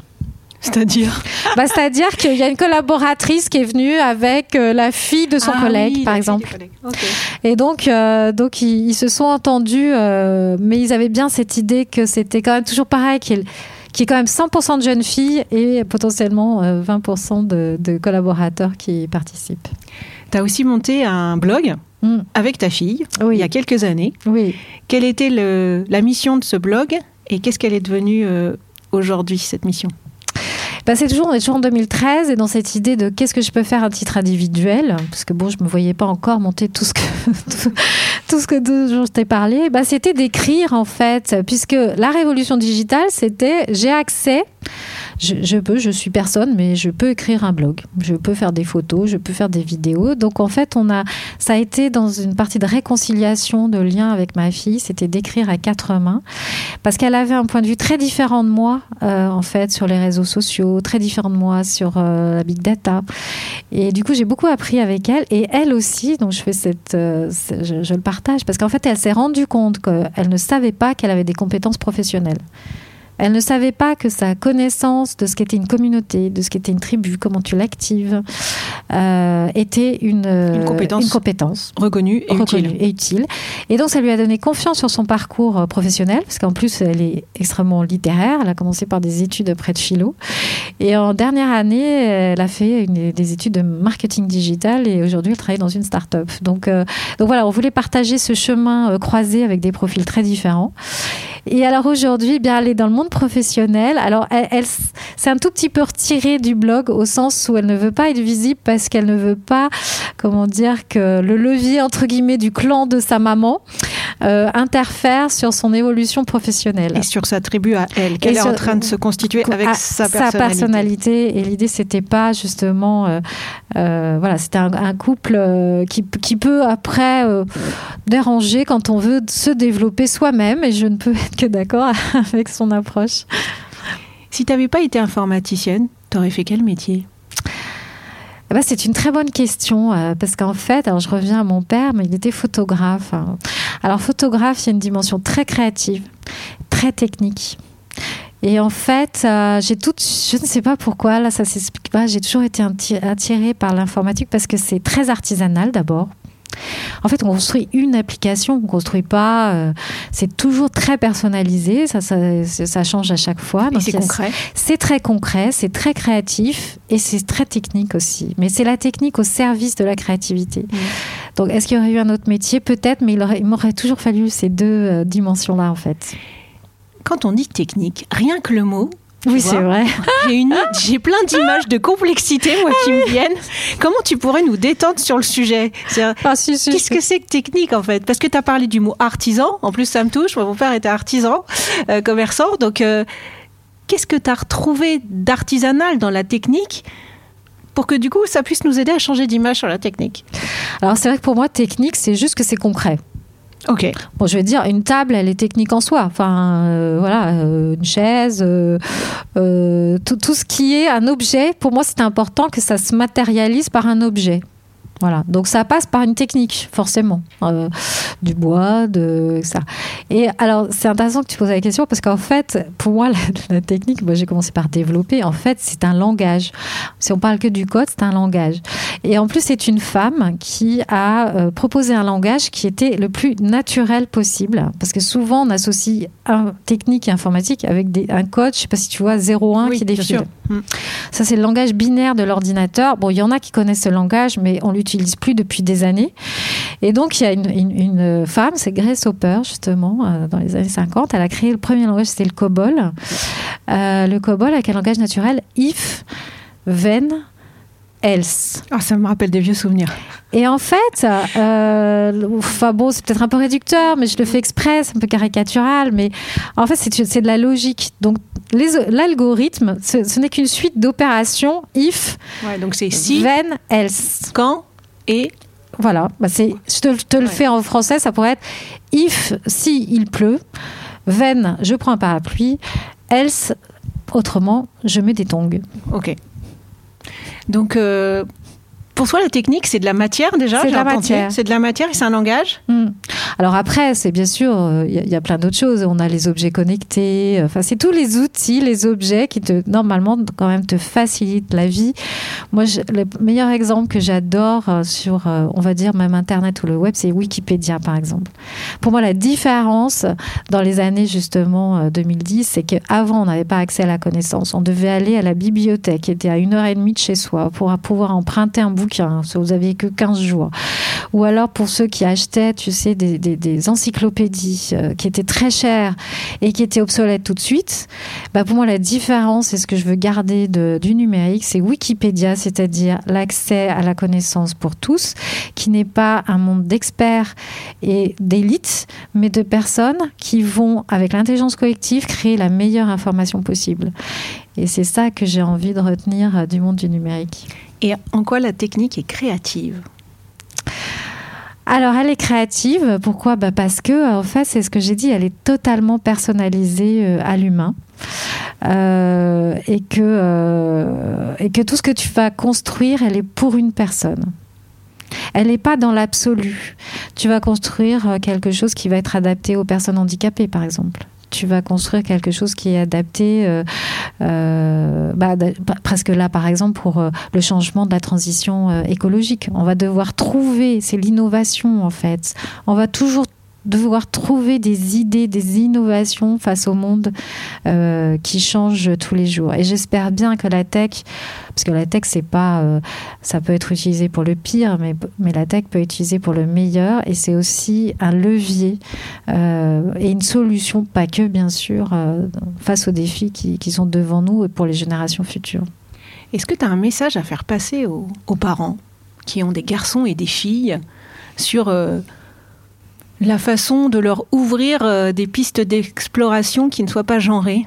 C'est-à-dire Bah, C'est-à-dire qu'il y a une collaboratrice qui est venue avec euh, la fille de son Ah collègue, oui, par exemple. Et donc, euh, donc ils, ils se sont entendus, euh, mais ils avaient bien cette idée que c'était quand même toujours pareil, qu'il y ait quand même 100% de jeunes filles et potentiellement euh, 20% de, de collaborateurs qui participent. Tu as aussi monté un blog Mm. avec ta fille Oui. il y a quelques années. Oui. Quelle était le- la mission de ce blog et qu'est-ce qu'elle est devenue euh, aujourd'hui, cette mission? Bah, c'est toujours, en 2013 et dans cette idée de qu'est-ce que je peux faire à titre individuel, parce que bon, je me voyais pas encore monter tout ce que ce que dont je t'ai parlé. Bah, c'était d'écrire en fait, puisque la révolution digitale, c'était j'ai accès. Je, je peux, je suis personne, mais je peux écrire un blog. Je peux faire des photos, je peux faire des vidéos. Donc en fait, on a, ça a été dans une partie de réconciliation, de lien avec ma fille. C'était d'écrire à quatre mains, parce qu'elle avait un point de vue très différent de moi, euh, en fait, sur les réseaux sociaux, très différent de moi sur euh, la big data. Et du coup, j'ai beaucoup appris avec elle, et elle aussi. Donc je fais cette, euh, je, je le partage, parce qu'en fait, elle s'est rendue compte qu'elle ne savait pas qu'elle avait des compétences professionnelles. Elle ne savait pas que sa connaissance de ce qu'était une communauté, de ce qu'était une tribu, comment tu l'actives, euh, était une, euh, Une compétence. une compétence Reconnue et reconnue utile. et utile. Et donc, ça lui a donné confiance sur son parcours euh, professionnel, parce qu'en plus, elle est extrêmement littéraire. Elle a commencé par des études près de philo. Et en dernière année, elle a fait une- des études de marketing digital et aujourd'hui, elle travaille dans une start-up. Donc, euh, donc voilà, on voulait partager ce chemin croisé avec des profils très différents. Et alors aujourd'hui, eh bien, elle est dans le monde professionnel. Alors, elle, elle- c'est un tout petit peu retiré du blog au sens où elle ne veut pas être visible parce qu'elle ne veut pas, comment dire, que le levier entre guillemets du clan de sa maman euh, interfère sur son évolution professionnelle. Et sur sa tribu à elle, qu'elle est en train de se constituer avec sa personnalité. Sa personnalité. Et l'idée, c'était pas justement, euh, euh, voilà, c'était un, couple qui, qui, peut après déranger quand on veut se développer soi-même. Et je ne peux être que d'accord avec son approche. Si tu n'avais pas été informaticienne, tu aurais fait quel métier? Eh ben, c'est une très bonne question euh, parce qu'en fait, alors je reviens à mon père, mais il était photographe. Hein. Alors photographe, il y a une dimension très créative, très technique. Et en fait, euh, j'ai tout, je ne sais pas pourquoi, là ça s'explique pas, j'ai toujours été attirée par l'informatique parce que c'est très artisanal d'abord. En fait, on construit une application, on ne construit pas. Euh, c'est toujours très personnalisé, ça, ça, change à chaque fois. c'est concret. C'est très concret, c'est très créatif et c'est très technique aussi. Mais c'est la technique au service de la créativité. Mmh. Donc, est-ce qu'il y aurait eu un autre métier? Peut-être, mais il, m'aurait toujours fallu ces deux euh, dimensions-là, en fait. Quand on dit technique, rien que le mot, oui, c'est vrai. J'ai plein d'images de complexité, moi, qui me viennent. Comment tu pourrais nous détendre sur le sujet? Ah, Qu'est-ce que c'est que technique, en fait? Parce que tu as parlé du mot artisan. En plus, ça me touche. Moi, mon père était artisan, euh, commerçant. Donc, euh, qu'est-ce que tu as retrouvé d'artisanal dans la technique pour que, du coup, ça puisse nous aider à changer d'image sur la technique? Alors, c'est vrai que pour moi, technique, c'est juste que c'est concret. Ok. Bon, je vais dire, une table, elle est technique en soi. Enfin, euh, voilà, euh, une chaise, euh, tout, tout, ce qui est un objet, pour moi, c'est important que ça se matérialise par un objet. Voilà, donc ça passe par une technique, forcément, euh, du bois, de ça. Et alors, c'est intéressant que tu poses la question parce qu'en fait, pour moi, la, technique, moi j'ai commencé par développer. En fait, c'est un langage. Si on parle que du code, c'est un langage. Et en plus, c'est une femme qui a euh, proposé un langage qui était le plus naturel possible, parce que souvent on associe un technique et informatique avec des, un code. Je sais pas si tu vois 01 qui défile. Mm. Ça, c'est le langage binaire de l'ordinateur. Bon, il y en a qui connaissent ce langage, mais on l'utilise plus depuis des années. Et donc, il y a une, femme, c'est Grace Hopper, justement, euh, dans les années 50. Elle a créé le premier langage, c'était le COBOL. Euh, le COBOL avec un langage naturel if, then, else. Ah, ça me rappelle des vieux souvenirs. Et en fait, euh, enfin bon, c'est peut-être un peu réducteur, mais je le fais exprès, c'est un peu caricatural, mais en fait, c'est de la logique. Donc, l'algorithme, ce, n'est qu'une suite d'opérations if, donc c'est si, then, else. Quand et voilà, bah c'est, je te, le fais en français, ça pourrait être if, si il pleut, then, je prends un parapluie, else, autrement, je mets des tongs. Ok. Donc, euh, pour toi, la technique, c'est de la matière déjà C'est de la matière. C'est de la matière et c'est un langage? Hmm. Alors après, c'est bien sûr, il euh, y, a plein d'autres choses. On a les objets connectés. Enfin, c'est tous les outils, les objets qui te normalement quand même te facilitent la vie. Moi, le meilleur exemple que j'adore euh, sur, euh, on va dire même Internet ou le web, c'est Wikipédia par exemple. Pour moi, la différence dans les années justement 2010, c'est qu'avant, on n'avait pas accès à la connaissance. On devait aller à la bibliothèque, qui était à une heure et demie de chez soi, pour pouvoir emprunter un bouquin. Vous aviez que 15 jours. Ou alors pour ceux qui achetaient, tu sais, des des, encyclopédies euh, qui étaient très chères et qui étaient obsolètes tout de suite, bah pour moi, la différence et ce que je veux garder du numérique, c'est Wikipédia, c'est-à-dire l'accès à la connaissance pour tous, qui n'est pas un monde d'experts et d'élites, mais de personnes qui vont, avec l'intelligence collective, créer la meilleure information possible. Et c'est ça que j'ai envie de retenir euh, du monde du numérique. Et en quoi la technique est créative? Alors, elle est créative. Pourquoi? Bah Parce que, en fait, c'est ce que j'ai dit, elle est totalement personnalisée euh, à l'humain. Euh, et, que, euh, et que tout ce que tu vas construire, elle est pour une personne. Elle n'est pas dans l'absolu. Tu vas construire quelque chose qui va être adapté aux personnes handicapées, par exemple tu vas construire quelque chose qui est adapté, euh, euh, bah, presque là par exemple pour euh, le changement de la transition écologique. On va devoir trouver, c'est l'innovation en fait. On va toujours devoir trouver des idées, des innovations face au monde euh, qui change tous les jours. Et j'espère bien que la tech, parce que la tech, c'est pas, euh, ça peut être utilisé pour le pire, mais, mais la tech peut être utilisée pour le meilleur. Et c'est aussi un levier euh, et une solution, pas que bien sûr, face aux défis qui, qui, sont devant nous et pour les générations futures. Est-ce que tu as un message à faire passer aux, aux, parents qui ont des garçons et des filles sur La façon de leur ouvrir euh, des pistes d'exploration qui ne soient pas genrées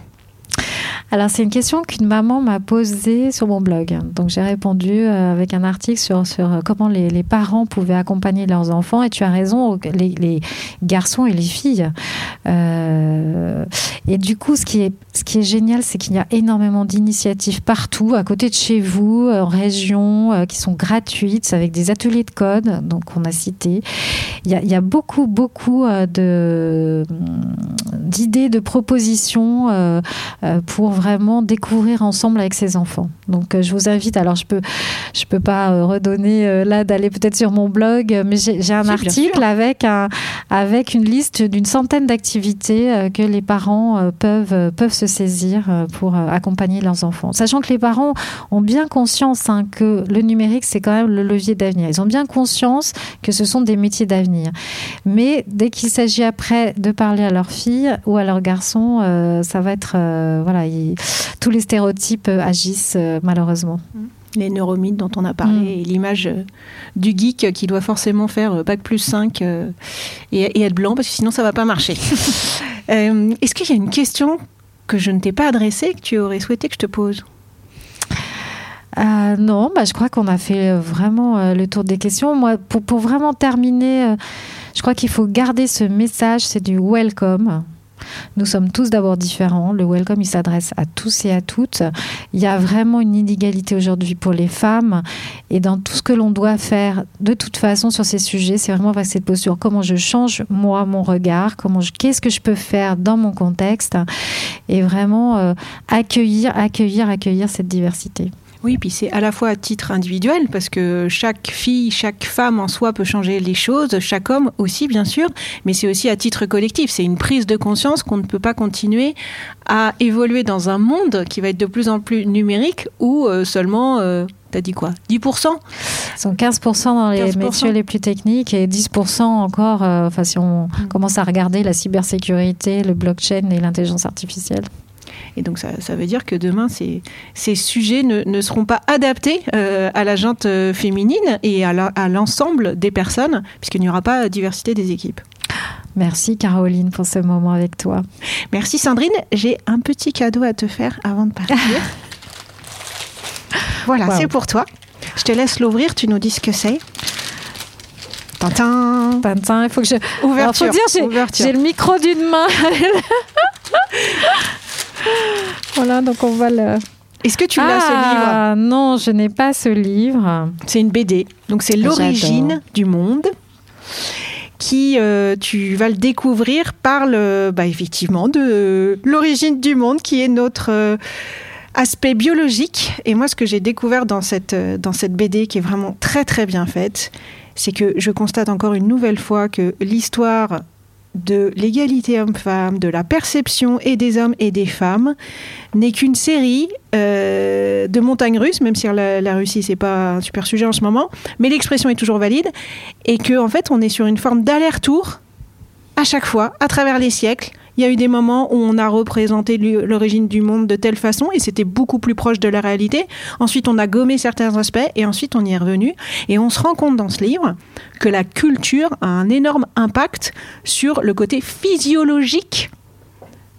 alors, c'est une question qu'une maman m'a posée sur mon blog. Donc, j'ai répondu euh, avec un article sur, euh, comment les, parents pouvaient accompagner leurs enfants. Et tu as raison, les, garçons et les filles. Euh, et du coup, ce qui est, génial, c'est qu'il y a énormément d'initiatives partout, à côté de chez vous, en région, qui sont gratuites, avec des ateliers de code, donc on a cité. Il y a, beaucoup, beaucoup d'idées, de propositions pour vraiment découvrir ensemble avec ses enfants. Donc euh, je vous invite, alors je peux, je peux pas euh, redonner euh, là d'aller peut-être sur mon blog, mais j'ai un article avec, un, avec une liste d'une centaine d'activités que les parents peuvent, peuvent se saisir pour accompagner leurs enfants. Sachant que les parents ont bien conscience hein, que le numérique, c'est quand même le levier d'avenir. Ils ont bien conscience que ce sont des métiers d'avenir. Mais dès qu'il s'agit après de parler à leur fille ou à leur garçon, ça va être... voilà, tous les stéréotypes euh, agissent euh, malheureusement. Mmh. Les neuromythes dont on a parlé mmh. et l'image euh, du geek qui doit forcément faire bac plus 5 et, être blanc parce que sinon ça va pas marcher. Est-ce qu'il y a une question que je ne t'ai pas adressée que tu aurais souhaité que je te pose? Non, bah, je crois qu'on a fait vraiment le tour des questions. Moi, pour, pour vraiment terminer, je crois qu'il faut garder ce message, c'est du welcome. Nous sommes tous d'abord différents. Le welcome, il s'adresse à tous et à toutes. Il y a vraiment une inégalité aujourd'hui pour les femmes. Et dans tout ce que l'on doit faire, de toute façon, sur ces sujets, c'est vraiment cette posture. Comment je change, moi, mon regard? Comment Qu'est-ce que je peux faire dans mon contexte? Et vraiment euh, accueillir, accueillir, accueillir cette diversité. Oui, puis c'est à la fois à titre individuel, parce que chaque fille, chaque femme en soi peut changer les choses, chaque homme aussi, bien sûr, mais c'est aussi à titre collectif. C'est une prise de conscience qu'on ne peut pas continuer à évoluer dans un monde qui va être de plus en plus numérique où euh, seulement. Euh, T'as dit quoi 10% Ils sont 15% dans les métiers les plus techniques et 10% encore, euh, enfin, si on mm. commence à regarder la cybersécurité, le blockchain et l'intelligence artificielle. Et donc ça, ça, veut dire que demain, ces, ces sujets ne, ne, seront pas adaptés euh, à la junte euh, féminine et à l'ensemble des personnes, puisqu'il n'y aura pas diversité des équipes. Merci Caroline pour ce moment avec toi. Merci Sandrine. J'ai un petit cadeau à te faire avant de partir. voilà, c'est pour toi. Je te laisse l'ouvrir, tu nous dis ce que c'est. Tintin. Tintin, il faut que je. Ouverture. Alors, faut dire, j'ai le micro d'une main. voilà, donc on va le. Est-ce que tu l'as ce ah, livre Non, je n'ai pas ce livre. C'est une BD. Donc c'est l'origine du monde qui, euh, tu vas le découvrir, parle bah, effectivement de l'origine du monde qui est notre euh, aspect biologique. Et moi, ce que j'ai découvert dans cette, euh, dans cette BD qui est vraiment très très bien faite, c'est que je constate encore une nouvelle fois que l'histoire de l'égalité homme-femme, de la perception et des hommes et des femmes, n'est qu'une série euh, de montagnes russes, même si la, la Russie c'est pas un super sujet en ce moment, mais l'expression est toujours valide, et que en fait on est sur une forme d'aller-retour à chaque fois, à travers les siècles, il y a eu des moments où on a représenté l'origine du monde de telle façon et c'était beaucoup plus proche de la réalité. Ensuite, on a gommé certains aspects et ensuite on y est revenu. Et on se rend compte dans ce livre que la culture a un énorme impact sur le côté physiologique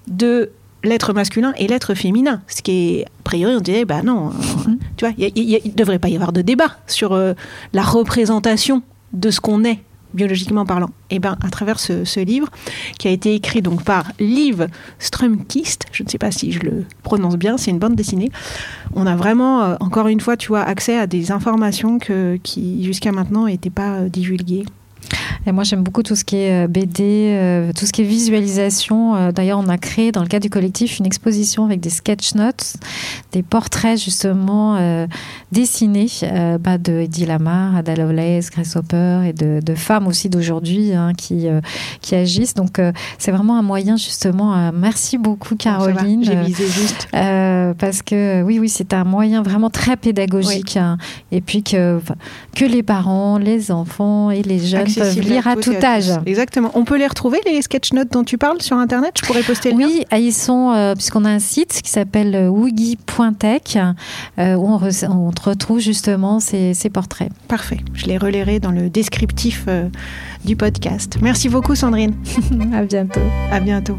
de l'être masculin et l'être féminin. Ce qui est, a priori, on dirait, bah non, mmh. tu vois, il ne devrait pas y avoir de débat sur euh, la représentation de ce qu'on est biologiquement parlant Et eh ben à travers ce, livre qui a été écrit donc par Liv Strömkist, je ne sais pas si je le prononce bien, c'est une bande dessinée. On a vraiment euh, encore une fois, tu vois, accès à des informations qui jusqu'à maintenant n'étaient pas euh, divulguées. Et moi, j'aime beaucoup tout ce qui est euh, BD, euh, tout ce qui est visualisation. Euh, d'ailleurs, on a créé dans le cadre du collectif une exposition avec des sketch notes, des portraits justement dessinés bah, de Eddie Lamar, Ada Lovelace, Grace Hopper et de, femmes aussi d'aujourd'hui hein, qui, qui agissent. Donc, c'est vraiment un moyen justement. merci beaucoup, Caroline. J'ai visé juste. parce que oui, oui, c'est un moyen vraiment très pédagogique. Hein. et puis que, que les parents, les enfants et les jeunes peuvent lire à tout âge. Exactement. On peut les retrouver, les sketch notes dont tu parles sur Internet? Je pourrais poster le Oui, ah, ils sont, euh, puisqu'on a un site qui s'appelle euh, woogie.tech, euh, où on, re- on retrouve justement ces, ces portraits. Parfait. Je les relayerai dans le descriptif euh, du podcast. Merci beaucoup, Sandrine. à bientôt. À bientôt.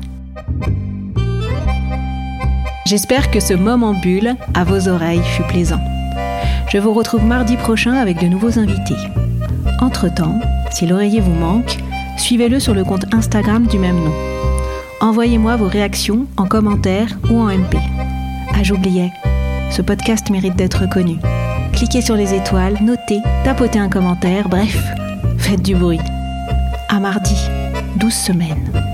J'espère que ce moment bulle à vos oreilles fut plaisant. Je vous retrouve mardi prochain avec de nouveaux invités. Entre-temps, si l'oreiller vous manque, suivez-le sur le compte Instagram du même nom. Envoyez-moi vos réactions en commentaire ou en MP. Ah, j'oubliais, ce podcast mérite d'être connu. Cliquez sur les étoiles, notez, tapotez un commentaire, bref, faites du bruit. À mardi, 12 semaines.